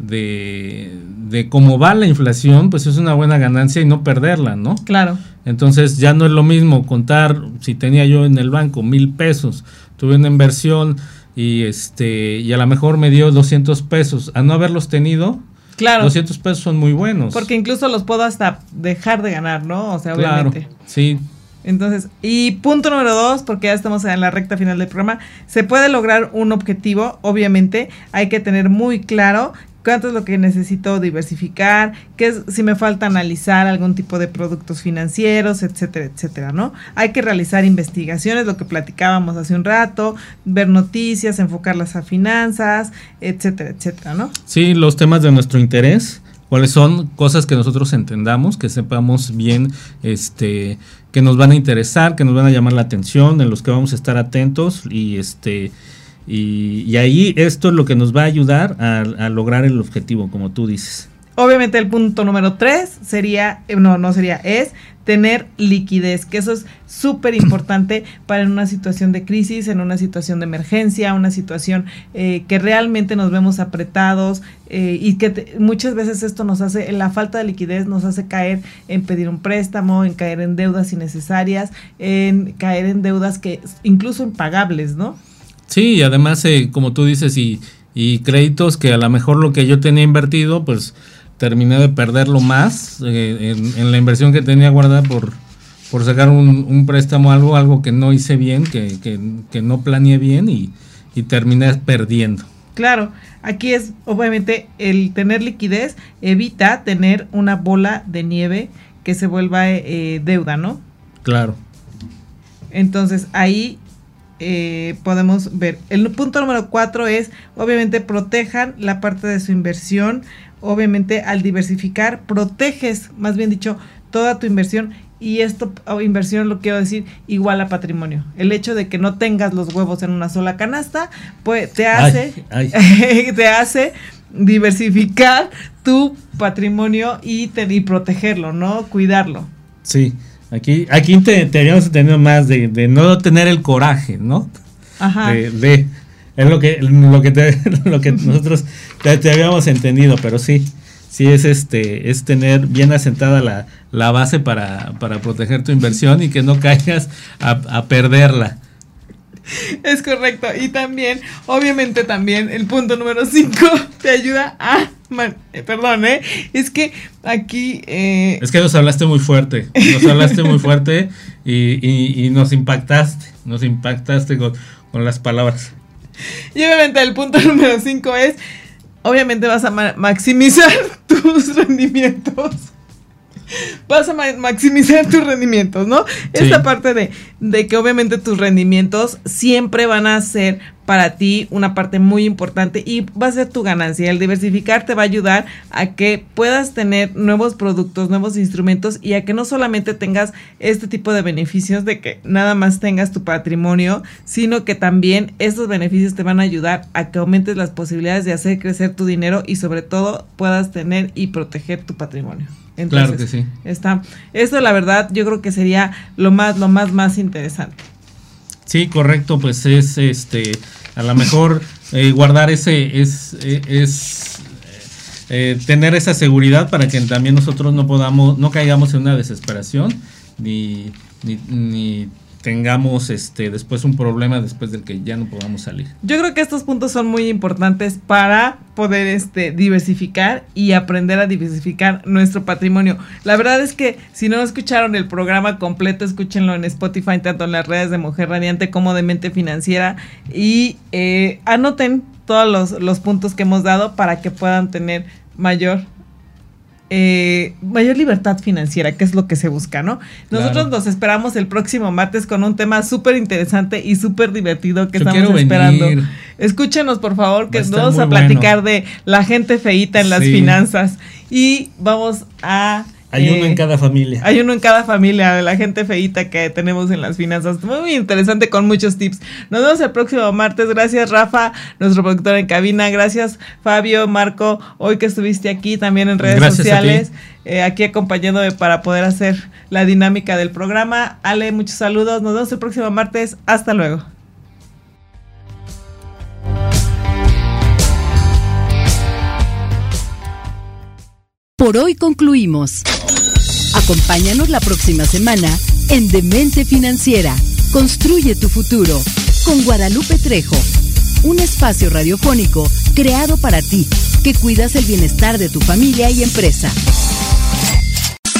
[SPEAKER 2] de, de cómo va la inflación, pues es una buena ganancia y no perderla, ¿no?
[SPEAKER 1] Claro.
[SPEAKER 2] Entonces ya no es lo mismo contar, si tenía yo en el banco mil pesos, tuve una inversión y este y a lo mejor me dio 200 pesos, a no haberlos tenido,
[SPEAKER 1] Claro.
[SPEAKER 2] 200 pesos son muy buenos.
[SPEAKER 1] Porque incluso los puedo hasta dejar de ganar, ¿no? O sea, obviamente.
[SPEAKER 2] sí.
[SPEAKER 1] Entonces, y punto número dos, porque ya estamos en la recta final del programa, se puede lograr un objetivo, obviamente, hay que tener muy claro cuánto es lo que necesito diversificar, qué es si me falta analizar algún tipo de productos financieros, etcétera, etcétera, ¿no? Hay que realizar investigaciones, lo que platicábamos hace un rato, ver noticias, enfocarlas a finanzas, etcétera, etcétera, ¿no?
[SPEAKER 2] Sí, los temas de nuestro interés, cuáles son cosas que nosotros entendamos, que sepamos bien, este, que nos van a interesar, que nos van a llamar la atención, en los que vamos a estar atentos y este Y, ahí esto es lo que nos va a ayudar a lograr el objetivo, como tú dices.
[SPEAKER 1] Obviamente el punto número tres sería, eh, no, no sería, es tener liquidez, que eso es súper importante para en una situación de crisis, en una situación de emergencia, una situación eh, que realmente nos vemos apretados eh, y que muchas veces esto nos hace, la falta de liquidez nos hace caer en pedir un préstamo, en caer en deudas innecesarias, en caer en deudas que incluso impagables, ¿no?
[SPEAKER 2] Sí, y además, como tú dices, y, y créditos que a lo mejor lo que yo tenía invertido, pues terminé de perderlo más eh, en, la inversión que tenía guardada por, por sacar un, préstamo, algo, algo que no hice bien, que, que, no planeé bien y, y, terminé perdiendo.
[SPEAKER 1] Claro, aquí es obviamente el tener liquidez evita tener una bola de nieve que se vuelva eh, deuda, ¿no?
[SPEAKER 2] Claro.
[SPEAKER 1] Entonces ahí eh, podemos ver. El punto número cuatro es, obviamente, protejan la parte de su inversión obviamente al diversificar proteges, más bien dicho, toda tu inversión y esto inversión lo quiero decir igual a patrimonio. El hecho de que no tengas los huevos en una sola canasta, pues te hace te hace diversificar tu patrimonio y, protegerlo, ¿no? Cuidarlo.
[SPEAKER 2] Sí. Aquí, aquí te, habíamos tenido más de, no tener el coraje, ¿no? Ajá. de es lo que, lo que, lo que nosotros te, habíamos entendido, pero sí, sí es este, es tener bien asentada la, la base para, para, proteger tu inversión y que no caigas a, perderla.
[SPEAKER 1] Es correcto. Y también, obviamente también, el punto número 5 te ayuda a... Eh, perdón, ¿eh? Es que aquí... Eh,
[SPEAKER 2] es que nos hablaste muy fuerte. Nos hablaste muy fuerte y, y, nos impactaste. Nos impactaste con, con las palabras.
[SPEAKER 1] Y obviamente el punto número 5 es, obviamente vas a maximizar tus rendimientos. Vas a maximizar tus rendimientos, ¿no? Esta parte de, de que obviamente tus rendimientos siempre van a ser para ti una parte muy importante y va a ser tu ganancia. El diversificar te va a ayudar a que puedas tener nuevos productos, nuevos instrumentos y a que no solamente tengas este tipo de beneficios de que nada más tengas tu patrimonio, sino que también estos beneficios te van a ayudar a que aumentes las posibilidades de hacer crecer tu dinero y sobre todo puedas tener y proteger tu patrimonio.
[SPEAKER 2] Claro que sí.
[SPEAKER 1] Está, esto la verdad yo creo que sería lo más, lo más, más interesante.
[SPEAKER 2] Sí, correcto, pues es este a lo mejor eh, guardar ese es, eh, es eh, tener esa seguridad para que también nosotros no podamos, no caigamos en una desesperación ni, ni, ni tengamos este después un problema después del que ya no podamos salir.
[SPEAKER 1] Yo creo que estos puntos son muy importantes para poder este diversificar y aprender a diversificar nuestro patrimonio. La verdad es que si no escucharon el programa completo, escúchenlo en Spotify, tanto en las redes de Mujer Radiante como de Mente Financiera y eh, anoten todos los, los puntos que hemos dado para que puedan tener mayor eh, mayor libertad financiera, que es lo que se busca, ¿no? Nosotros nos esperamos el próximo martes con un tema súper interesante y súper divertido que estamos esperando. Escúchenos, por favor, que vamos a platicar de la gente feíta en las finanzas. Y vamos a
[SPEAKER 2] hay uno en eh, cada familia.
[SPEAKER 1] Hay uno en cada familia de la gente feita que tenemos en las finanzas. Muy interesante con muchos tips. Nos vemos el próximo martes. Gracias, Rafa, nuestro productor en cabina. Gracias, Fabio, Marco, hoy que estuviste aquí también en redes sociales. Eh, aquí acompañándome para poder hacer la dinámica del programa. Ale, muchos saludos. Nos vemos el próximo martes. Hasta luego.
[SPEAKER 3] Por hoy concluimos. Acompáñanos la próxima semana en Demente Financiera. Construye tu futuro con Guadalupe Trejo. Un espacio radiofónico creado para ti, que cuidas el bienestar de tu familia y empresa.